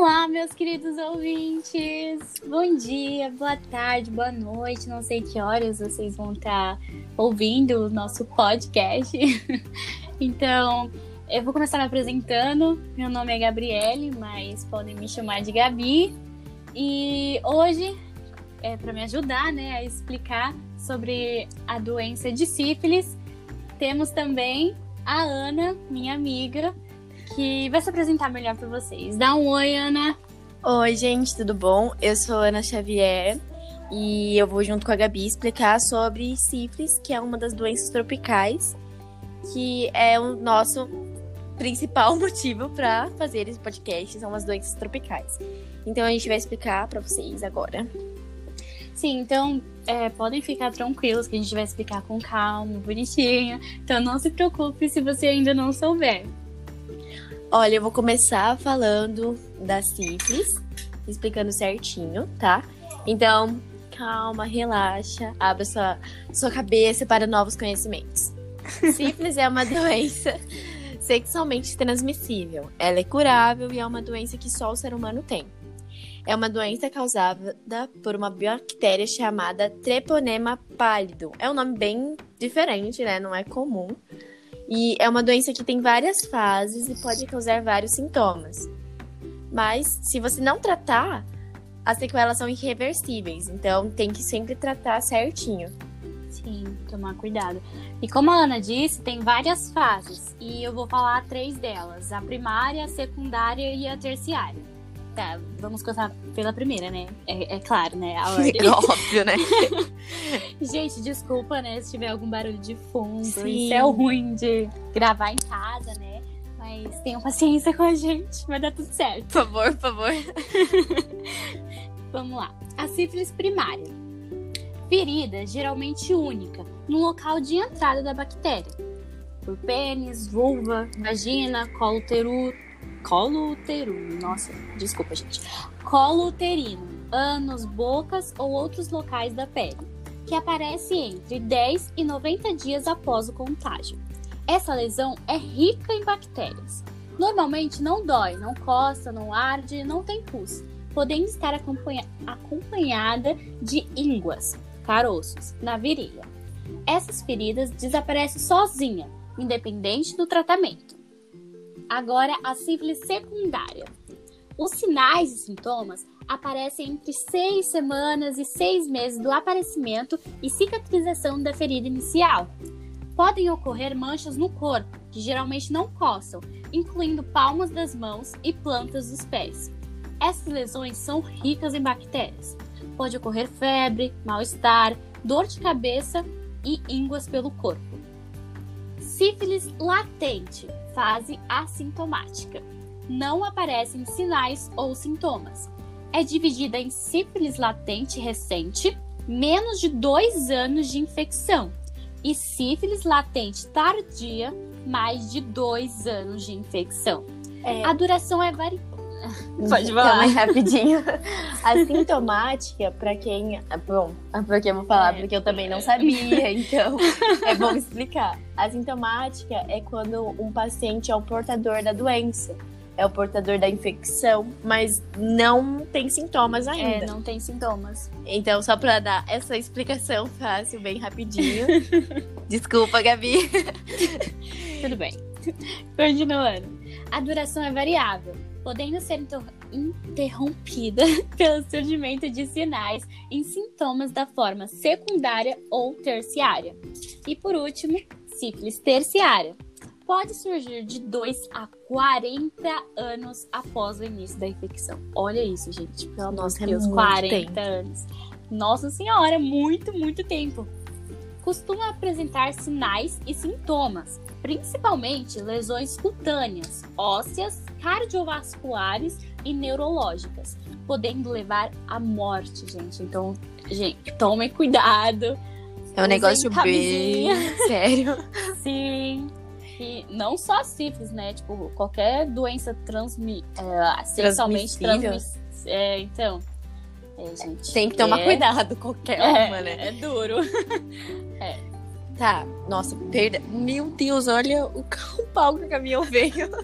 Olá, meus queridos ouvintes! Bom dia, boa tarde, boa noite. Não sei que horas vocês vão estar ouvindo o nosso podcast. então, eu vou começar me apresentando. Meu nome é Gabriele, mas podem me chamar de Gabi. E hoje, é para me ajudar né, a explicar sobre a doença de sífilis, temos também a Ana, minha amiga, que vai se apresentar melhor para vocês. Dá um oi, Ana. Oi, gente, tudo bom? Eu sou Ana Xavier e eu vou junto com a Gabi explicar sobre sífilis, que é uma das doenças tropicais, que é o nosso principal motivo para fazer esse podcast, são as doenças tropicais. Então a gente vai explicar para vocês agora. Sim, então é, podem ficar tranquilos que a gente vai explicar com calma, bonitinho. Então não se preocupe se você ainda não souber. Olha, eu vou começar falando da sífilis, explicando certinho, tá? Então, calma, relaxa, abra sua, sua cabeça para novos conhecimentos. Sífilis é uma doença sexualmente transmissível. Ela é curável e é uma doença que só o ser humano tem. É uma doença causada por uma bactéria chamada Treponema pálido. É um nome bem diferente, né? Não é comum. E é uma doença que tem várias fases e pode causar vários sintomas. Mas, se você não tratar, as sequelas são irreversíveis. Então, tem que sempre tratar certinho. Sim, tomar cuidado. E como a Ana disse, tem várias fases. E eu vou falar três delas: a primária, a secundária e a terciária. Tá, vamos começar pela primeira, né? É, é claro, né? A ordem. É óbvio, né? Gente, desculpa, né? Se tiver algum barulho de fundo. Sim. Isso é ruim de gravar em casa, né? Mas tenham paciência com a gente, vai dar tudo certo. Por favor, por favor. Vamos lá. A sífilis primária. Ferida geralmente única, no local de entrada da bactéria. Por pênis, vulva, vagina, colo uterino, colo uterino, nossa, desculpa, gente. Colo uterino, ânus, bocas ou outros locais da pele, que aparece entre 10 e 90 dias após o contágio. Essa lesão é rica em bactérias. Normalmente não dói, não coça, não arde, não tem pus, podendo estar acompanha acompanhada de ínguas, caroços, na virilha. Essas feridas desaparecem sozinha, independente do tratamento. Agora, a sífilis secundária. Os sinais e sintomas aparecem entre seis semanas e seis meses do aparecimento e cicatrização da ferida inicial. Podem ocorrer manchas no corpo, que geralmente não coçam, incluindo palmas das mãos e plantas dos pés. Essas lesões são ricas em bactérias. Pode ocorrer febre, mal-estar, dor de cabeça e ínguas pelo corpo. Sífilis latente fase assintomática. Não aparecem sinais ou sintomas. É dividida em sífilis latente recente, menos de dois anos de infecção, e sífilis latente tardia, mais de dois anos de infecção. É... A duração é variável. Pode falar. mais rapidinho. A sintomática, para quem. Bom, porque eu vou falar, porque eu também não sabia, então é bom explicar. A sintomática é quando um paciente é o portador da doença, é o portador da infecção, mas não tem sintomas é, ainda. É, não tem sintomas. Então, só para dar essa explicação fácil, bem rapidinho. Desculpa, Gabi. Tudo bem. Continuando. A duração é variável podendo ser interrompida pelo surgimento de sinais em sintomas da forma secundária ou terciária. E por último, sífilis terciária. Pode surgir de 2 a 40 anos após o início da infecção. Olha isso, gente. Pelo Nossa, Deus, é 40 tempo. anos. Nossa Senhora, muito, muito tempo. Costuma apresentar sinais e sintomas, principalmente lesões cutâneas, ósseas, cardiovasculares e neurológicas, podendo levar à morte, gente. Então, gente, tomem cuidado. É um negócio bem sério. Sim. E não só sífilis, né? Tipo, qualquer doença transmi é, sexualmente transmissível. É, então, é, gente. Tem que tomar é... cuidado, qualquer é, uma, né? É duro. é. Tá, nossa, perda. Meu Deus, olha o, o pau que o caminhão veio.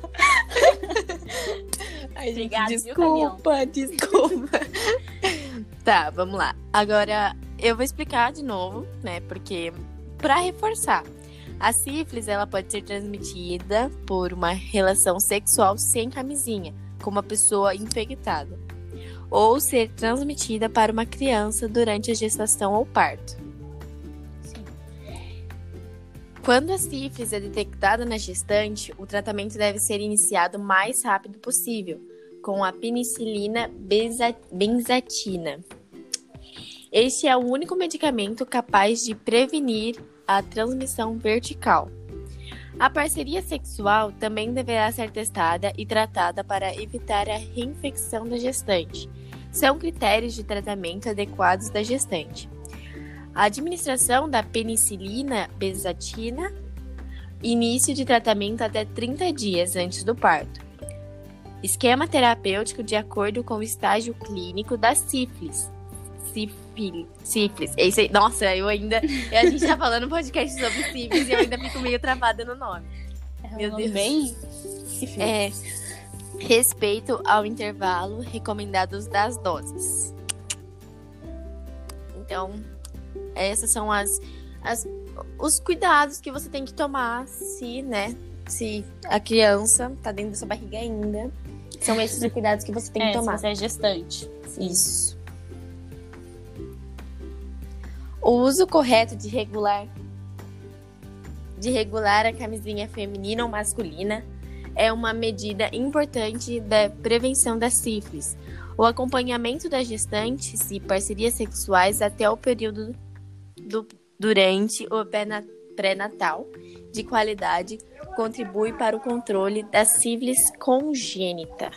Ai, gente, Obrigada, viu, desculpa, desculpa. tá, vamos lá. Agora, eu vou explicar de novo, né? Porque, pra reforçar, a sífilis ela pode ser transmitida por uma relação sexual sem camisinha, com uma pessoa infectada, ou ser transmitida para uma criança durante a gestação ou parto. Quando a sífilis é detectada na gestante, o tratamento deve ser iniciado o mais rápido possível, com a penicilina benza- benzatina. Este é o único medicamento capaz de prevenir a transmissão vertical. A parceria sexual também deverá ser testada e tratada para evitar a reinfecção da gestante. São critérios de tratamento adequados da gestante. A administração da penicilina benzatina, início de tratamento até 30 dias antes do parto. Esquema terapêutico de acordo com o estágio clínico da sífilis. Sífilis. sífilis. Esse nossa, eu ainda. A gente tá falando um podcast sobre sífilis e eu ainda fico meio travada no nome. É Meu Deus. bem sífilis. É. Respeito ao intervalo recomendados das doses. Então, essas são as, as os cuidados que você tem que tomar se, né, se a criança tá dentro da sua barriga ainda. São esses os cuidados que você tem É, que se tomar. você é gestante. Isso. O uso correto de regular de regular a camisinha feminina ou masculina é uma medida importante da prevenção da sífilis. O acompanhamento das gestantes e parcerias sexuais até o período do, durante o pré- pré-natal de qualidade contribui para o controle da sífilis congênita.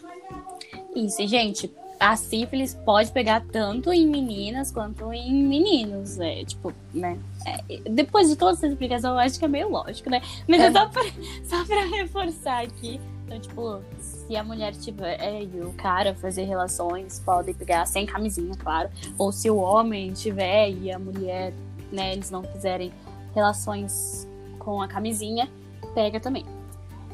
Isso, gente, a sífilis pode pegar tanto em meninas quanto em meninos. É, tipo, né? É, depois de toda essa explicação, eu acho que é meio lógico, né? Mas é, É. só, pra, só pra reforçar aqui. Então, tipo, se a mulher tiver é, e o cara fazer relações, podem pegar sem camisinha, claro. Ou se o homem tiver e a mulher, né, eles não quiserem relações com a camisinha, pega também.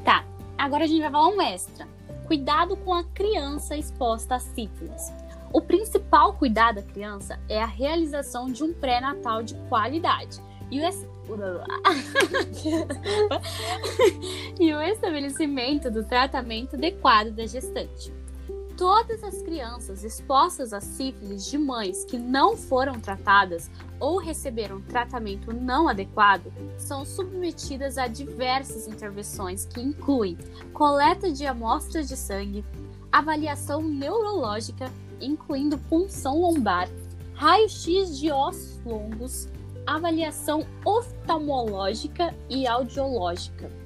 Tá, agora a gente vai falar um extra. Cuidado com a criança exposta a sífilis. O principal cuidado da criança é a realização de um pré-natal de qualidade. E o, es- e o estabelecimento do tratamento adequado da gestante. Todas as crianças expostas a sífilis de mães que não foram tratadas ou receberam tratamento não adequado são submetidas a diversas intervenções que incluem coleta de amostras de sangue, avaliação neurológica, incluindo punção lombar, raio-x de ossos longos, avaliação oftalmológica e audiológica.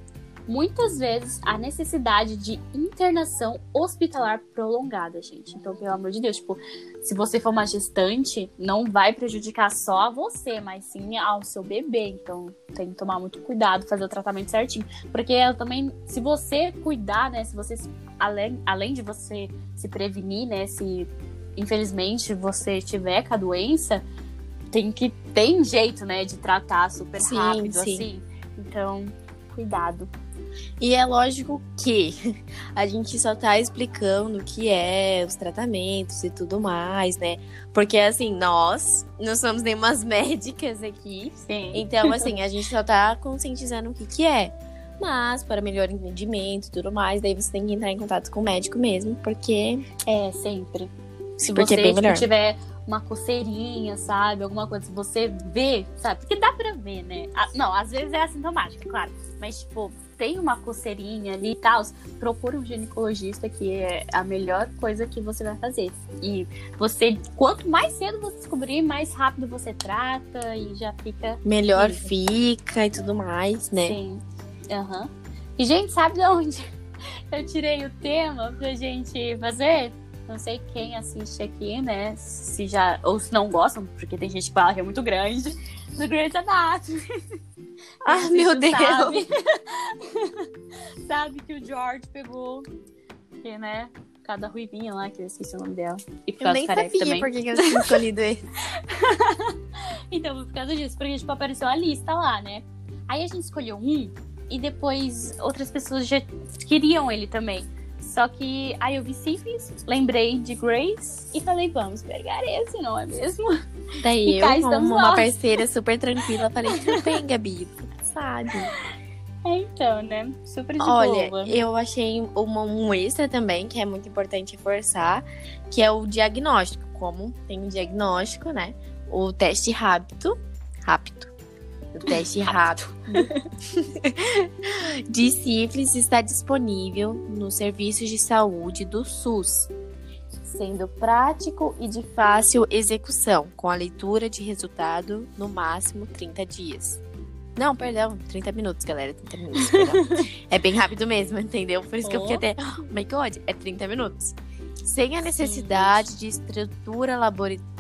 Muitas vezes a necessidade de internação hospitalar prolongada, gente. Então, pelo amor de Deus, tipo, se você for uma gestante, não vai prejudicar só a você, mas sim ao seu bebê. Então, tem que tomar muito cuidado, fazer o tratamento certinho. Porque eu também, se você cuidar, né, se você, além, além de você se prevenir, né, se infelizmente você tiver com a doença, tem que tem jeito, né, de tratar super Sim, rápido, sim. assim. Então, cuidado. E é lógico que a gente só tá explicando o que é os tratamentos e tudo mais, né? Porque assim, nós não somos nenhumas médicas aqui. Sim. Então, assim, a gente só tá conscientizando o que que é. Mas, para melhor entendimento e tudo mais, daí você tem que entrar em contato com o médico mesmo, porque, É, sempre. Se porque você é tipo, tiver uma coceirinha, sabe? Alguma coisa, se você vê, sabe? Porque dá pra ver, né? Ah, Não, às vezes é assintomática, claro. Mas, tipo, tem uma coceirinha ali e tal, procura um ginecologista, que é a melhor coisa que você vai fazer. E você, quanto mais cedo você descobrir, mais rápido você trata e já fica. Melhor Isso. fica e tudo mais, né? Sim. Aham. E, gente, sabe de onde eu tirei o tema pra gente fazer? Não sei quem assiste aqui, né? Se já. Ou se não gostam, porque tem gente que fala que é muito grande. Do Grey's Anatomy. Ah, meu Deus! Sabe, sabe que o George pegou. Que, né? Cada ruivinha lá, que eu esqueci o nome dela. E por Eu causa nem do careca sabia também. por que que eu tinha escolhido ele. Então, por causa disso, porque tipo, apareceu a lista lá, né? Aí a gente escolheu um e depois outras pessoas já queriam ele também. Só que aí eu vi sífilis, lembrei de Grace e falei, vamos pegar esse, não é mesmo? Daí E eu, como uma nós. parceira super tranquila, falei, tudo bem, Gabi, sabe? É, então, né? Super de Olha, boa. eu achei uma- um extra também, que é muito importante reforçar, que é o diagnóstico. Como tem um diagnóstico, né? O teste rápido. Rápido. O teste rápido. de sífilis está disponível nos serviços de saúde do SUS, sendo prático e de fácil execução, com a leitura de resultado no máximo 30 dias. Não, perdão, 30 minutos, galera. 30 minutos, perdão. é bem rápido mesmo, entendeu? Por isso que eu fiquei até. Oh my god, é 30 minutos. Sem a necessidade de estrutura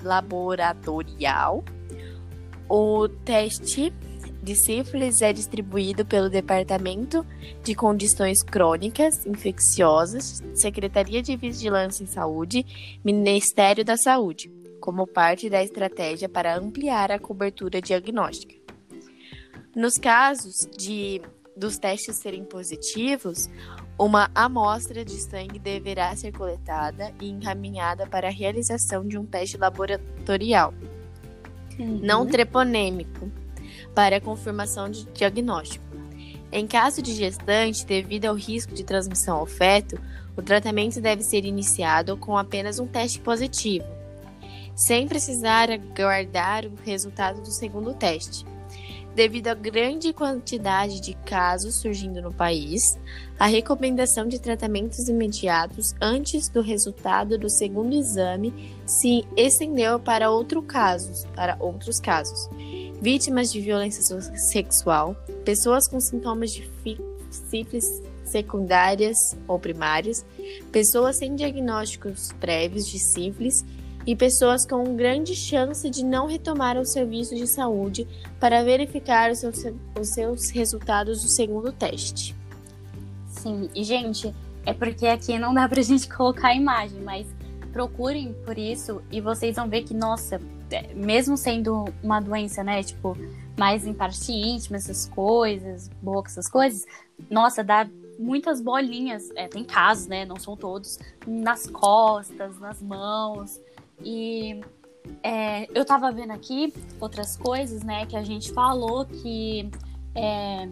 laboratorial, o teste de sífilis é distribuído pelo Departamento de Condições Crônicas Infecciosas, Secretaria de Vigilância em Saúde, Ministério da Saúde, como parte da estratégia para ampliar a cobertura diagnóstica. Nos casos de dos testes serem positivos, uma amostra de sangue deverá ser coletada e encaminhada para a realização de um teste laboratorial Uhum. não treponêmico, para a confirmação de diagnóstico. Em caso de gestante, devido ao risco de transmissão ao feto, o tratamento deve ser iniciado com apenas um teste positivo, sem precisar aguardar o resultado do segundo teste. Devido à grande quantidade de casos surgindo no país, a recomendação de tratamentos imediatos antes do resultado do segundo exame se estendeu para outro casos, para outros casos. Vítimas de violência sexual, pessoas com sintomas de fi- sífilis secundárias ou primárias, pessoas sem diagnósticos prévios de sífilis e pessoas com grande chance de não retomar o serviço de saúde para verificar os seus, os seus resultados do segundo teste. Sim, e gente, é porque aqui não dá pra gente colocar a imagem, mas procurem por isso e vocês vão ver que, nossa, mesmo sendo uma doença, né, tipo, mais em parte íntima, essas coisas, boca, essas coisas, nossa, dá muitas bolinhas, é, tem casos, né, não são todos, nas costas, nas mãos, e é, eu tava vendo aqui outras coisas, né, que a gente falou que é,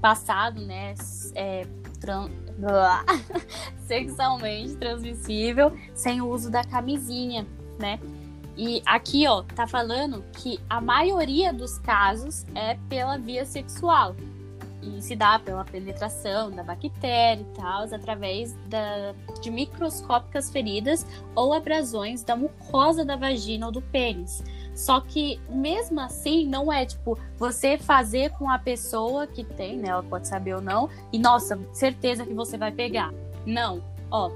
passado, né, é, tran- sexualmente transmissível sem o uso da camisinha, né? E aqui, ó, tá falando que a maioria dos casos é pela via sexual. E se dá pela penetração da bactéria e tal, através da, de microscópicas feridas ou abrasões da mucosa da vagina ou do pênis. Só que, mesmo assim, não é tipo você fazer com a pessoa que tem, né? Ela pode saber ou não, e nossa, certeza que você vai pegar. Não. Ó,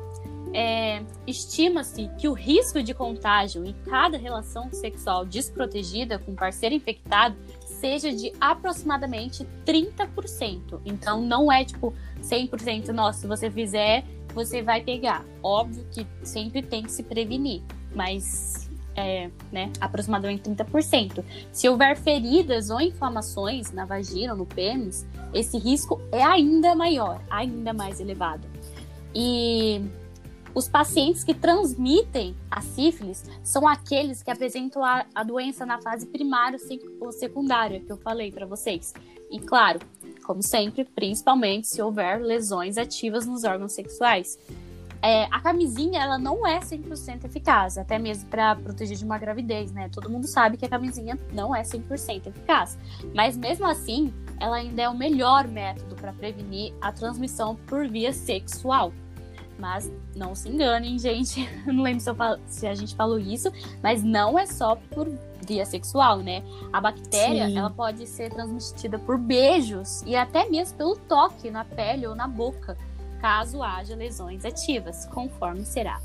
é, estima-se que o risco de contágio em cada relação sexual desprotegida com parceiro infectado seja de aproximadamente 30%. Então, não é tipo 100%, nossa, se você fizer, você vai pegar. Óbvio que sempre tem que se prevenir, mas é, né, aproximadamente 30%. Se houver feridas ou inflamações na vagina ou no pênis, esse risco é ainda maior, ainda mais elevado. E os pacientes que transmitem a sífilis são aqueles que apresentam a, a doença na fase primária ou secundária, que eu falei para vocês. E claro, como sempre, principalmente se houver lesões ativas nos órgãos sexuais. É, a camisinha ela não é 100% eficaz, até mesmo para proteger de uma gravidez, né? Todo mundo sabe que a camisinha não é 100% eficaz, mas mesmo assim, ela ainda é o melhor método para prevenir a transmissão por via sexual. Mas não se enganem, gente. Eu não lembro se, falo- se a gente falou isso, mas não é só por via sexual, né? A bactéria, Sim. ela pode ser transmitida por beijos e até mesmo pelo toque na pele ou na boca, caso haja lesões ativas, conforme será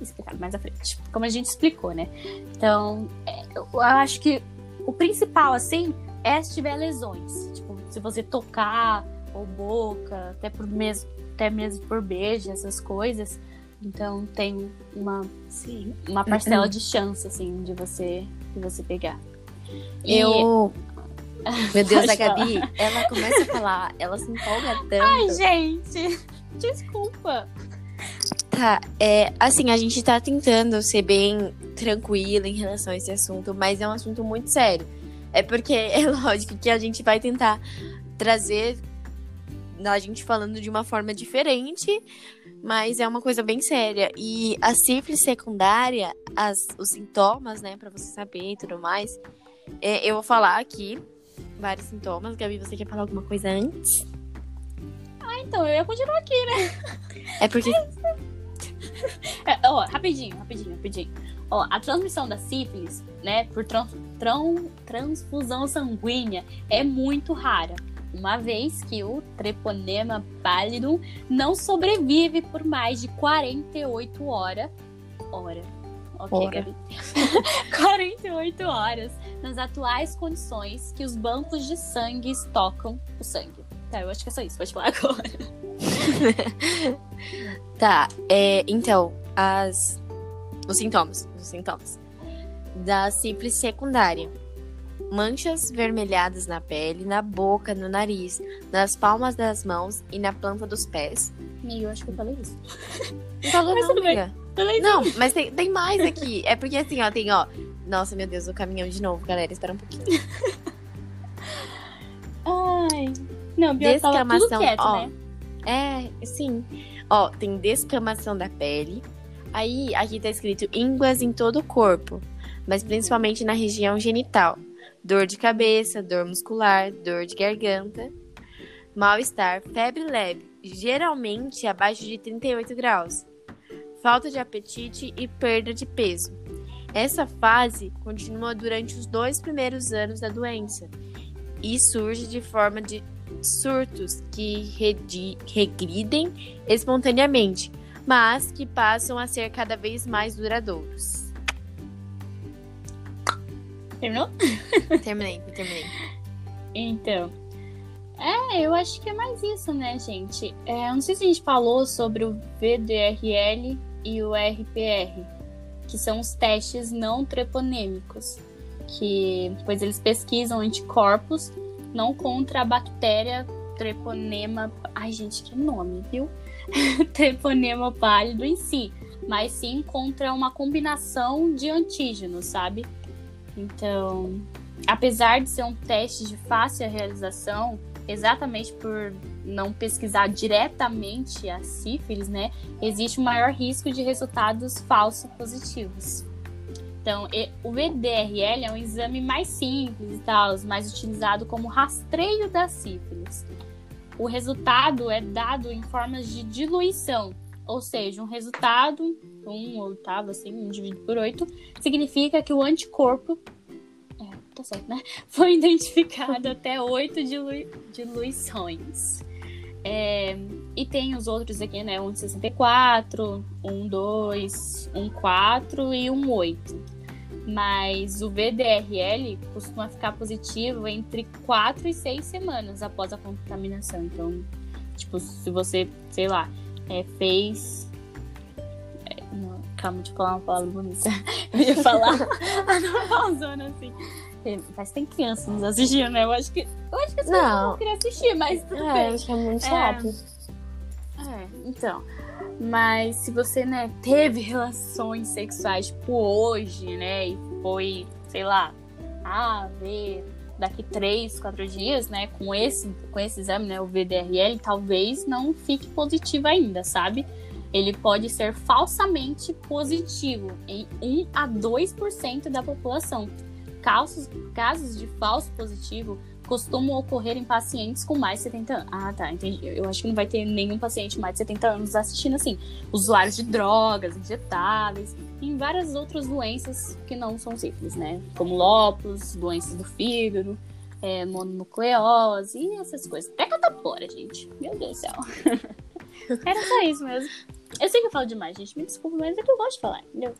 explicado mais à frente. Como a gente explicou, né? Então, é, eu acho que o principal, assim, é se tiver lesões. Tipo, se você tocar ou boca, até por mesmo, até mesmo por beijo, essas coisas. Então tem uma, Sim. uma parcela de chance, assim, de você, de você pegar. E- Eu. Meu Deus, Pode a Gabi, ela começa a falar, ela se empolga tanto. Ai, gente! Desculpa! Tá, é, assim, a gente tá tentando ser bem tranquila em relação a esse assunto, mas é um assunto muito sério. É porque é lógico que a gente vai tentar trazer a gente falando de uma forma diferente, mas é uma coisa bem séria. E a sífilis secundária, as, os sintomas, né, para você saber e tudo mais, é, eu vou falar aqui vários sintomas. Gabi, você quer falar alguma coisa antes? Ah, então, eu ia continuar aqui, né? É porque. É, ó, rapidinho, rapidinho, rapidinho. Ó, a transmissão da sífilis, né, por trans, tran, transfusão sanguínea é muito rara, uma vez que o treponema pallidum não sobrevive por mais de 48 horas. Hora. Ok. Gabi. 48 horas nas atuais condições que os bancos de sangue estocam o sangue. Tá, eu acho que é só isso, pode falar agora. Tá, é, então, as, os sintomas, os sintomas da sífilis secundária. Manchas vermelhadas na pele, na boca, no nariz, nas palmas das mãos e na planta dos pés. E eu acho que eu falei isso. Não falou Mas não, amiga. Não, mas tem, tem mais aqui. É porque assim, ó, tem, ó. Nossa, meu Deus, o caminhão de novo, galera. Espera um pouquinho. Ai. Não, pior tava tudo Descamação, quieto, ó. né? É, sim. Ó, tem descamação da pele. Aí, aqui tá escrito ínguas em todo o corpo, mas principalmente na região genital. Dor de cabeça, dor muscular, dor de garganta, mal-estar, febre leve, geralmente abaixo de 38 graus, falta de apetite e perda de peso. Essa fase continua durante os dois primeiros anos da doença e surge de forma de surtos que regridem espontaneamente, mas que passam a ser cada vez mais duradouros. Terminou? terminei, terminei. Então. É, eu acho que é mais isso, né, gente? É, eu não sei se a gente falou sobre o VDRL e o RPR, que são os testes não treponêmicos, que pois eles pesquisam anticorpos não contra a bactéria treponema, ai gente, que nome, viu? treponema pálido em si, mas sim contra uma combinação de antígenos, sabe? Então, apesar de ser um teste de fácil realização, exatamente por não pesquisar diretamente a sífilis, né, existe um maior risco de resultados falsos positivos. Então, o VDRL é um exame mais simples e tal, mais utilizado como rastreio da sífilis. O resultado é dado em formas de diluição, ou seja, um resultado, um oitavo, assim, um dividido por oito, significa que o anticorpo é, tá certo, né? Foi identificado até oito dilui- diluições. É, e tem os outros aqui, né? Um de 64, um 2, um 4 e um 8. Mas o VDRL costuma ficar positivo entre 4 e 6 semanas após a contaminação. Então, tipo, se você, sei lá, é, fez. É, não, calma, eu falar uma palavra bonita. Eu ia falar a normalzona, assim. É, Mas tem criança nos assistindo, né? Eu acho que. Eu acho que as Não. não queriam assistir, mas tudo É, bem. acho que é muito É. chato. É, então. Mas se você, né, teve relações sexuais, tipo, hoje, né, e foi, sei lá, ah, ver daqui três, quatro dias, né, com esse, com esse exame, né, o VDRL, talvez não fique positivo ainda, sabe? Ele pode ser falsamente positivo em 1 a 2% da população. Casos, casos de falso positivo costumam ocorrer em pacientes com mais de 70 anos. Ah, tá, entendi. Eu acho que não vai ter nenhum paciente mais de 70 anos assistindo assim. Usuários de drogas, injetáveis, e várias outras doenças que não são sífilis, né? Como lópus, doenças do fígado, é, mononucleose e essas coisas. Até catapora, gente. Meu Deus do céu. Era só isso mesmo. Eu sei que eu falo demais, gente. Me desculpa, mas é que eu gosto de falar, entendeu?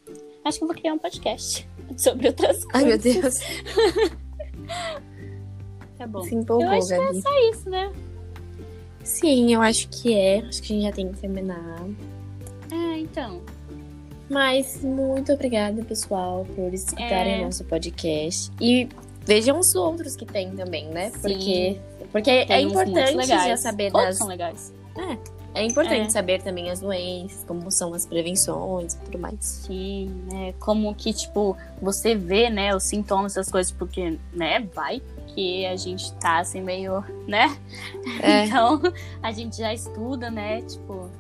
Acho que eu vou criar um podcast sobre outras coisas. Ai, meu Deus. Tá bom. Se empolgou, Eu acho que Gabi. É isso, né? Sim, eu acho que é. Acho que a gente já tem que terminar. É, então. Mas muito obrigada, pessoal, por escutarem É. nosso podcast. E vejam os outros que tem também, né? Sim. Porque, porque é Tem importante já saber das. são legais. É importante É. saber também as doenças, como são as prevenções e tudo mais. Sim, né? Como que, tipo, você vê, né, os sintomas das coisas, porque, né, vai que a gente tá assim meio, né? É. Então, a gente já estuda, né? Tipo,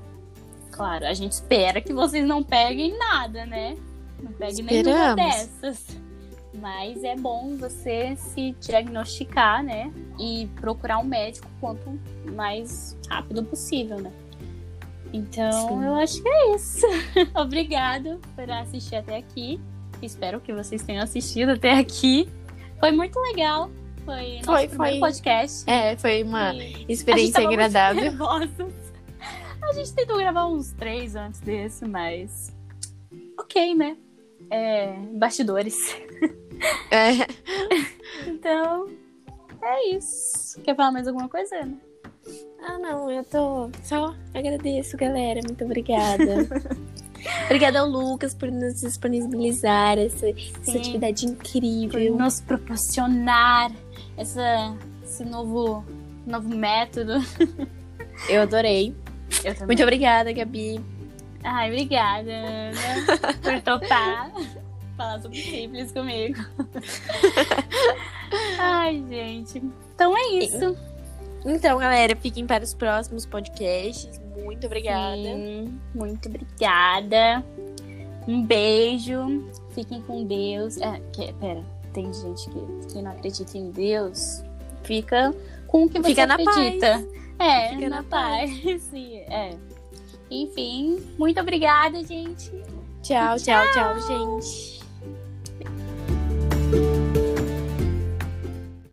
claro, a gente espera que vocês não peguem nada, né? Não peguem nenhuma dessas. Mas é bom você se diagnosticar, né? E procurar um médico quanto mais rápido possível, né? Então, Sim. eu acho que é isso. Obrigada por assistir até aqui. Espero que vocês tenham assistido até aqui. Foi muito legal. Foi Foi, foi. podcast. É, foi uma E experiência agradável. A gente tentou gravar uns três antes desse, mas. Ok, né? É, bastidores. É. Então, é isso. Quer falar mais alguma coisa, Ana? Ah, não, eu tô. Só agradeço, galera. Muito obrigada. obrigada ao Lucas por nos disponibilizar essa, essa atividade Por incrível. nos proporcionar essa, esse novo, novo método. Eu adorei. Eu também. Muito obrigada, Gabi. Ai, obrigada, Ana, por topar falar sobre simples comigo. Ai, gente. Então é isso. Então, galera, fiquem para os próximos podcasts. Muito obrigada. Sim, muito obrigada. Um beijo. Fiquem com Deus. É, que, pera, tem gente que, que não acredita em Deus. Fica com o que você Fica na acredita. É, Fica na, na paz. Sim, é. Enfim, muito obrigada, gente. Tchau, tchau, tchau, gente.